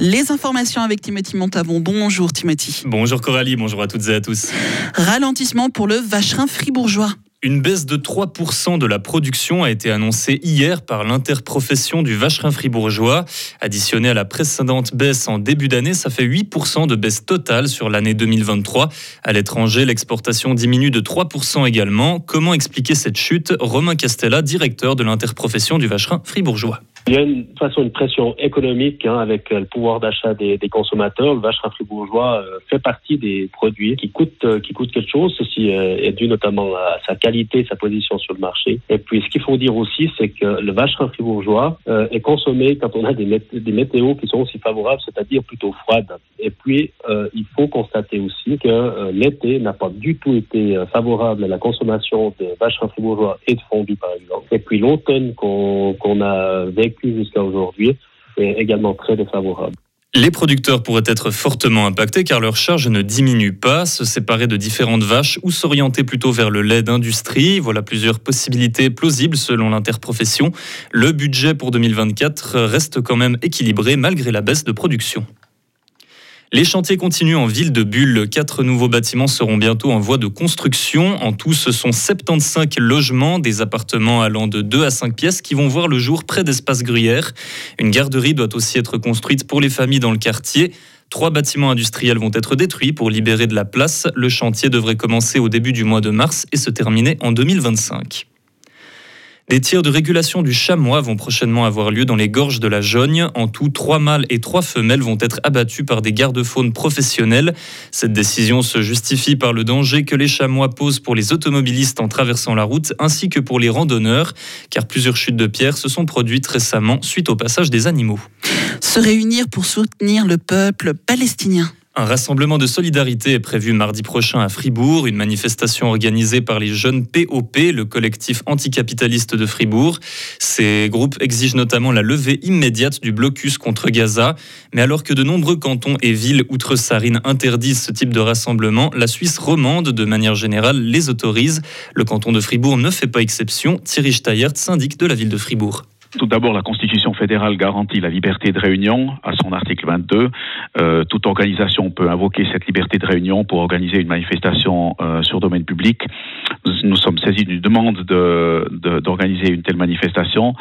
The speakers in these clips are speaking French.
Les informations avec Timothy Montavon. Bonjour Timothy. Bonjour Coralie, bonjour à toutes et à tous. Ralentissement pour le vacherin fribourgeois. Une baisse de 3% de la production a été annoncée hier par l'interprofession du vacherin fribourgeois. Additionnée à la précédente baisse en début d'année, ça fait 8% de baisse totale sur l'année 2023. À l'étranger, l'exportation diminue de 3% également. Comment expliquer cette chute? Romain Castella, directeur de l'interprofession du vacherin fribourgeois. Il y a une façon une pression économique hein, avec euh, le pouvoir d'achat des, des, consommateurs. Le vacherin fribourgeois euh, fait partie des produits qui coûtent euh, qui coûtent quelque chose. Ceci est dû notamment à sa qualité, sa position sur le marché. Et puis ce qu'il faut dire aussi, c'est que le vacherin fribourgeois est consommé quand on a des, des météos qui sont aussi favorables, c'est-à-dire plutôt froides. Et puis il faut constater aussi que l'été n'a pas du tout été favorable à la consommation de vacherin fribourgeois et de fondue par exemple. Et puis l'automne qu'on a vécu jusqu'à aujourd'hui est également très défavorable. Les producteurs pourraient être fortement impactés car leur charge ne diminue pas, se séparer de différentes vaches ou s'orienter plutôt vers le lait d'industrie. Voilà plusieurs possibilités plausibles selon l'interprofession. Le budget pour 2024 reste quand même équilibré malgré la baisse de production. Les chantiers continuent en ville de Bulle. Quatre nouveaux bâtiments seront bientôt en voie de construction. En tout, ce sont 75 logements, des appartements allant de 2 à 5 pièces qui vont voir le jour près d'espace gruyère. Une garderie doit aussi être construite pour les familles dans le quartier. Trois bâtiments industriels vont être détruits pour libérer de la place. Le chantier devrait commencer au début du mois de mars et se terminer en 2025. Des tirs de régulation du chamois vont prochainement avoir lieu dans les gorges de la Jogne. En tout, trois mâles et trois femelles vont être abattus par des gardes-faunes professionnels. Cette décision se justifie par le danger que les chamois posent pour les automobilistes en traversant la route ainsi que pour les randonneurs, car plusieurs chutes de pierres se sont produites récemment suite au passage des animaux. Se réunir pour soutenir le peuple palestinien. Un rassemblement de solidarité est prévu mardi prochain à Fribourg, une manifestation organisée par les jeunes POP, le collectif anticapitaliste de Fribourg. Ces groupes exigent notamment la levée immédiate du blocus contre Gaza. Mais alors que de nombreux cantons et villes outre-Sarine interdisent ce type de rassemblement, la Suisse romande, de manière générale, les autorise. Le canton de Fribourg ne fait pas exception. Thierry Steyert, syndic de la ville de Fribourg. Tout d'abord, la Constitution fédérale garantit la liberté de réunion à son article 22. Euh, toute organisation peut invoquer cette liberté de réunion pour organiser une manifestation euh, sur domaine public. Nous, sommes saisis d'une demande d'organiser de, une telle manifestation.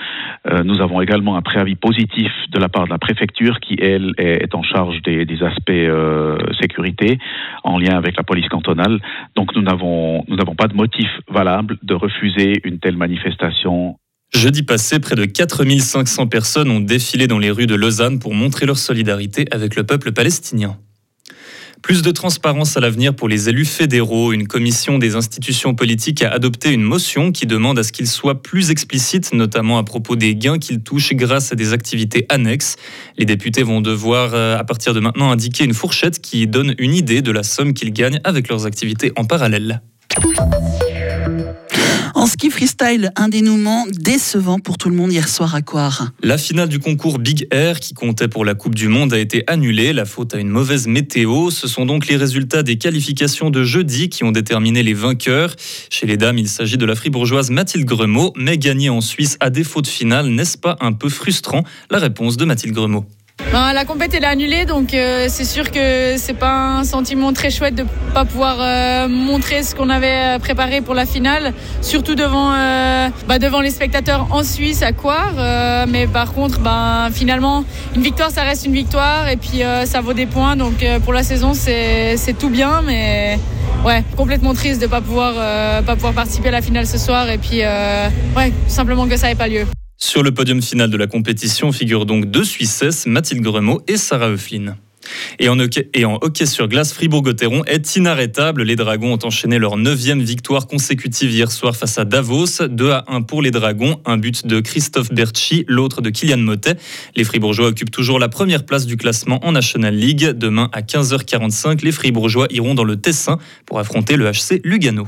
Euh, nous avons également un préavis positif de la part de la préfecture qui, elle, est, en charge des, des aspects euh, sécurité en lien avec la police cantonale. Donc nous n'avons pas de motif valable de refuser une telle manifestation Jeudi passé, près de 4500 personnes ont défilé dans les rues de Lausanne pour montrer leur solidarité avec le peuple palestinien. Plus de transparence à l'avenir pour les élus fédéraux. Une commission des institutions politiques a adopté une motion qui demande à ce qu'ils soient plus explicites, notamment à propos des gains qu'ils touchent grâce à des activités annexes. Les députés vont devoir, euh, à partir de maintenant, indiquer une fourchette qui donne une idée de la somme qu'ils gagnent avec leurs activités en parallèle. En ski freestyle, un dénouement décevant pour tout le monde hier soir à Coire. La finale du concours Big Air, qui comptait pour la Coupe du Monde, a été annulée. La faute à une mauvaise météo. Ce sont donc les résultats des qualifications de jeudi qui ont déterminé les vainqueurs. Chez les dames, il s'agit de la fribourgeoise Mathilde Gremaud, mais gagner en Suisse à défaut de finale, n'est-ce pas un peu frustrant? La réponse de Mathilde Gremaud. Ben, la compète est annulée, donc euh, c'est sûr que c'est pas un sentiment très chouette de pas pouvoir euh, montrer ce qu'on avait euh, préparé pour la finale, surtout devant bah, devant les spectateurs en Suisse à Coire. mais par contre, ben finalement, une victoire, ça reste une victoire, et puis ça vaut des points. Donc pour la saison, c'est tout bien, mais ouais, complètement triste de pas pouvoir pas pouvoir participer à la finale ce soir, et puis ouais, simplement que ça n'ait pas lieu. Sur le podium final de la compétition figurent donc deux Suissesses, Mathilde Gremaud et Sarah Euflin. Et en, hockey, et en hockey sur glace, Fribourg-Gotteron est inarrêtable. Les Dragons ont enchaîné leur neuvième victoire consécutive hier soir face à Davos. 2 à 1 pour les Dragons, un but de Christophe Berchi, l'autre de Kylian Motet. Les Fribourgeois occupent toujours la première place du classement en National League. Demain à 15h45, les Fribourgeois iront dans le Tessin pour affronter le HC Lugano.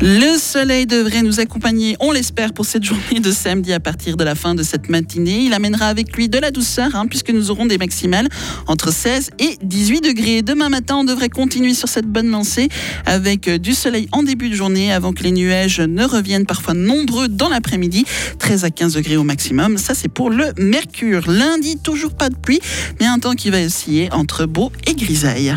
Le soleil devrait nous accompagner, on l'espère, pour cette journée de samedi à partir de la fin de cette matinée. Il amènera avec lui de la douceur, hein, puisque nous aurons des maximales entre 16 et 18 degrés. Demain matin, on devrait continuer sur cette bonne lancée avec du soleil en début de journée avant que les nuages ne reviennent parfois nombreux dans l'après-midi. 13 à 15 degrés au maximum. Ça, c'est pour le mercure. Lundi, toujours pas de pluie, mais un temps qui va osciller entre beau et grisaille.